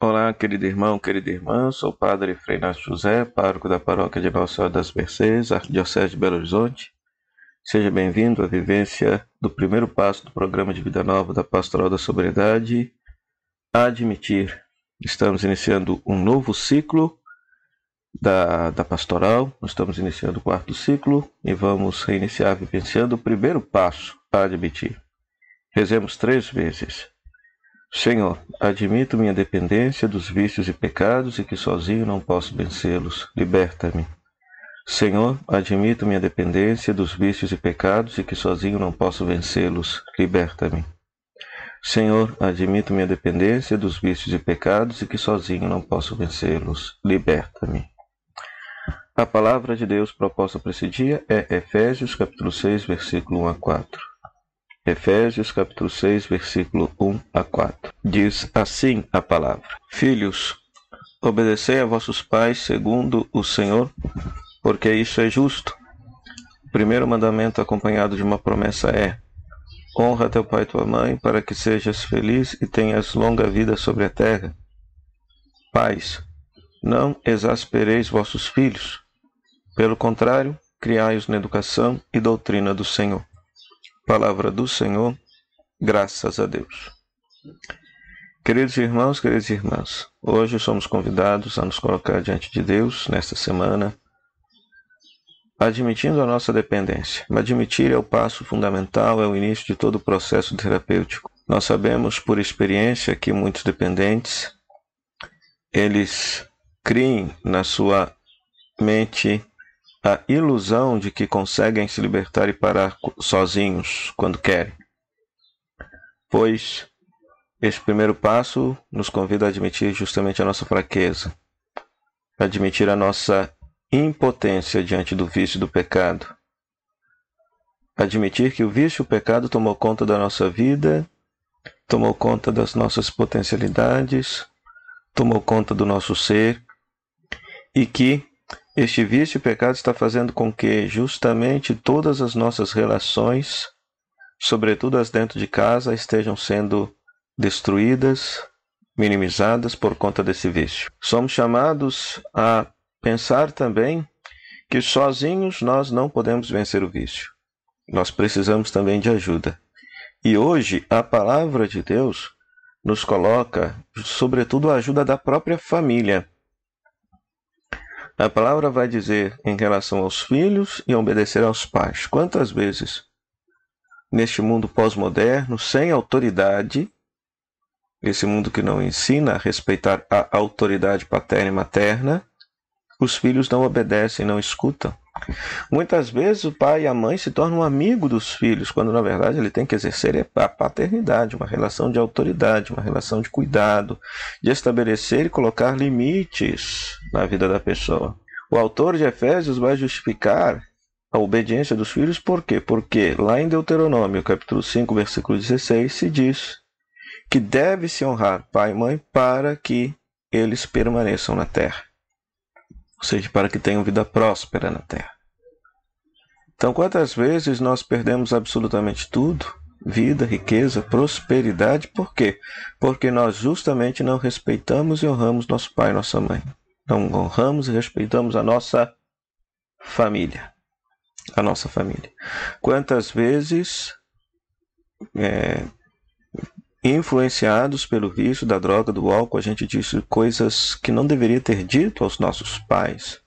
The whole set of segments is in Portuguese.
Olá, querido irmão, querida irmã, sou o Padre Frei José, pároco da paróquia de Nossa Senhora das Mercês, Arquidiocese de Belo Horizonte. Seja bem-vindo à vivência do primeiro passo do programa de Vida Nova da Pastoral da Sobriedade, Admitir. Estamos iniciando um novo ciclo da, da pastoral, nós estamos iniciando o quarto ciclo e vamos reiniciar vivenciando o primeiro passo, Admitir. Rezemos três vezes. Senhor, admito minha dependência dos vícios e pecados e que sozinho não posso vencê-los. Liberta-me. Senhor, admito minha dependência dos vícios e pecados e que sozinho não posso vencê-los. Liberta-me. Senhor, admito minha dependência dos vícios e pecados e que sozinho não posso vencê-los. Liberta-me. A palavra de Deus proposta para esse dia é Efésios capítulo 6, versículo 1 a 4. Efésios capítulo 6, versículo 1 a 4. Diz assim a palavra: Filhos, obedecei a vossos pais segundo o Senhor, porque isso é justo. O primeiro mandamento acompanhado de uma promessa é: Honra teu pai e tua mãe, para que sejas feliz e tenhas longa vida sobre a terra. Pais, não exaspereis vossos filhos. Pelo contrário, criai-os na educação e doutrina do Senhor. Palavra do Senhor, graças a Deus. Queridos irmãos, queridas irmãs, hoje somos convidados a nos colocar diante de Deus nesta semana, admitindo a nossa dependência. Admitir é o passo fundamental, é o início de todo o processo terapêutico. Nós sabemos por experiência que muitos dependentes eles criem na sua mente a ilusão de que conseguem se libertar e parar sozinhos quando querem. Pois esse primeiro passo nos convida a admitir justamente a nossa fraqueza, admitir a nossa impotência diante do vício e do pecado, admitir que o vício e o pecado tomou conta da nossa vida, tomou conta das nossas potencialidades, tomou conta do nosso ser e que este vício e pecado está fazendo com que justamente todas as nossas relações, sobretudo as dentro de casa, estejam sendo destruídas, minimizadas por conta desse vício. Somos chamados a pensar também que sozinhos nós não podemos vencer o vício. Nós precisamos também de ajuda. E hoje a palavra de Deus nos coloca, sobretudo, a ajuda da própria família a palavra vai dizer em relação aos filhos e obedecer aos pais. Quantas vezes, neste mundo pós-moderno, sem autoridade, esse mundo que não ensina a respeitar a autoridade paterna e materna, os filhos não obedecem, não escutam. Muitas vezes o pai e a mãe se tornam amigo dos filhos, quando na verdade ele tem que exercer a paternidade, uma relação de autoridade, uma relação de cuidado, de estabelecer e colocar limites na vida da pessoa. O autor de Efésios vai justificar a obediência dos filhos por quê? Porque lá em Deuteronômio, capítulo 5, versículo 16, se diz que deve-se honrar pai e mãe para que eles permaneçam na terra ou seja, para que tenham vida próspera na terra. Então, quantas vezes nós perdemos absolutamente tudo? Vida, riqueza, prosperidade, por quê? Porque nós justamente não respeitamos e honramos nosso pai e nossa mãe. Não honramos e respeitamos a nossa família. A nossa família. Quantas vezes é, influenciados pelo vício da droga, do álcool, a gente disse coisas que não deveria ter dito aos nossos pais.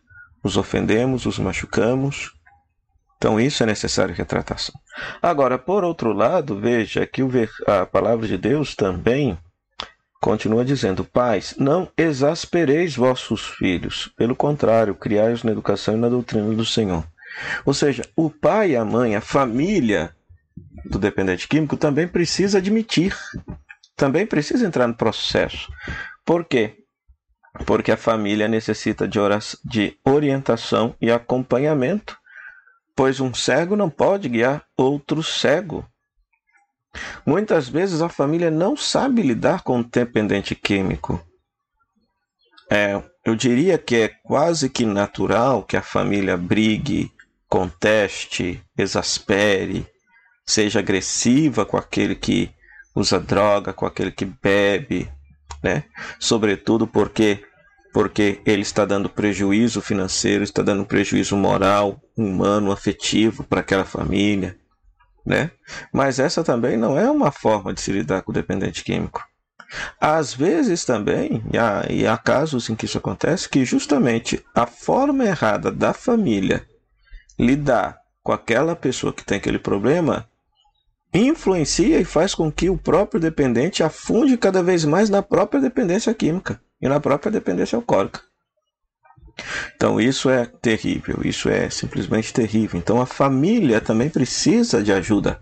Os ofendemos, os machucamos. Então isso é necessário retratação. Agora, por outro lado, veja que a palavra de Deus também continua dizendo: Pais, não exaspereis vossos filhos, pelo contrário, criai-os na educação e na doutrina do Senhor. Ou seja, o pai a mãe, a família, do dependente químico também precisa admitir, também precisa entrar no processo. Por quê? Porque a família necessita de, oração, de orientação e acompanhamento, pois um cego não pode guiar outro cego. Muitas vezes a família não sabe lidar com o dependente químico. É, eu diria que é quase que natural que a família brigue, conteste, exaspere, seja agressiva com aquele que usa droga, com aquele que bebe, né? Sobretudo porque porque ele está dando prejuízo financeiro, está dando prejuízo moral, humano, afetivo para aquela família, né? Mas essa também não é uma forma de se lidar com o dependente químico. Às vezes também, e há, e há casos em que isso acontece, que justamente a forma errada da família lidar com aquela pessoa que tem aquele problema influencia e faz com que o próprio dependente afunde cada vez mais na própria dependência química e na própria dependência alcoólica. Então isso é terrível, isso é simplesmente terrível. Então a família também precisa de ajuda.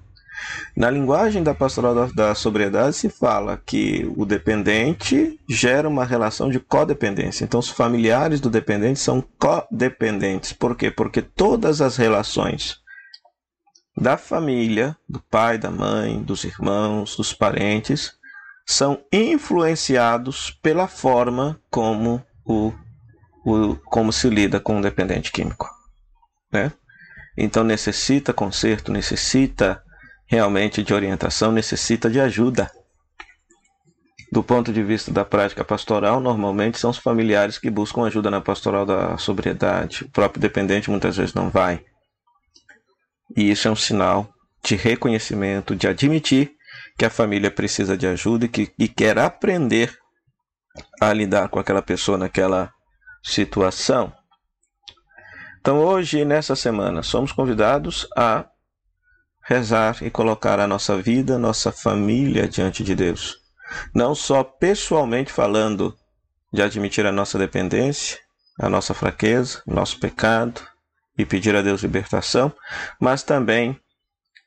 Na linguagem da pastoral da, da sobriedade se fala que o dependente gera uma relação de codependência. Então os familiares do dependente são codependentes. Por quê? Porque todas as relações da família, do pai, da mãe, dos irmãos, dos parentes, são influenciados pela forma como o, o como se lida com o dependente químico, né? Então necessita conserto, necessita realmente de orientação, necessita de ajuda. Do ponto de vista da prática pastoral, normalmente são os familiares que buscam ajuda na pastoral da sobriedade. O próprio dependente muitas vezes não vai. E isso é um sinal de reconhecimento, de admitir que a família precisa de ajuda e, que, e quer aprender a lidar com aquela pessoa naquela situação. Então, hoje, nessa semana, somos convidados a rezar e colocar a nossa vida, nossa família diante de Deus. Não só pessoalmente falando de admitir a nossa dependência, a nossa fraqueza, nosso pecado, e pedir a Deus libertação, mas também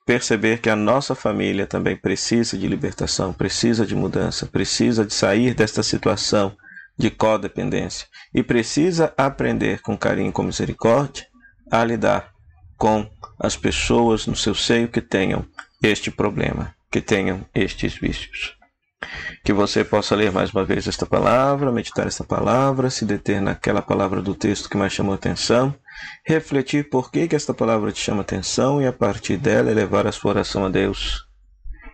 perceber que a nossa família também precisa de libertação, precisa de mudança, precisa de sair desta situação de codependência e precisa aprender com carinho e com misericórdia a lidar com as pessoas no seu seio que tenham este problema, que tenham estes vícios. Que você possa ler mais uma vez esta palavra, meditar esta palavra, se deter naquela palavra do texto que mais chamou atenção refletir por que, que esta palavra te chama atenção e a partir dela elevar a sua oração a Deus.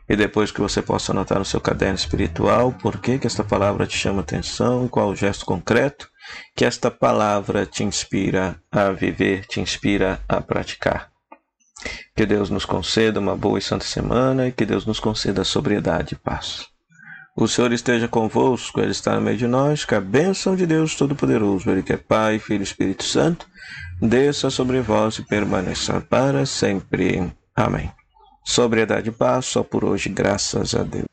E depois que você possa anotar no seu caderno espiritual por que, que esta palavra te chama atenção e qual o gesto concreto que esta palavra te inspira a viver, te inspira a praticar. Que Deus nos conceda uma boa e santa semana e que Deus nos conceda sobriedade e paz. O Senhor esteja convosco, Ele está no meio de nós, que a bênção de Deus Todo-Poderoso, Ele que é Pai, Filho e Espírito Santo, desça sobre vós e permaneça para sempre. Amém. Sobriedade e paz, só por hoje, graças a Deus.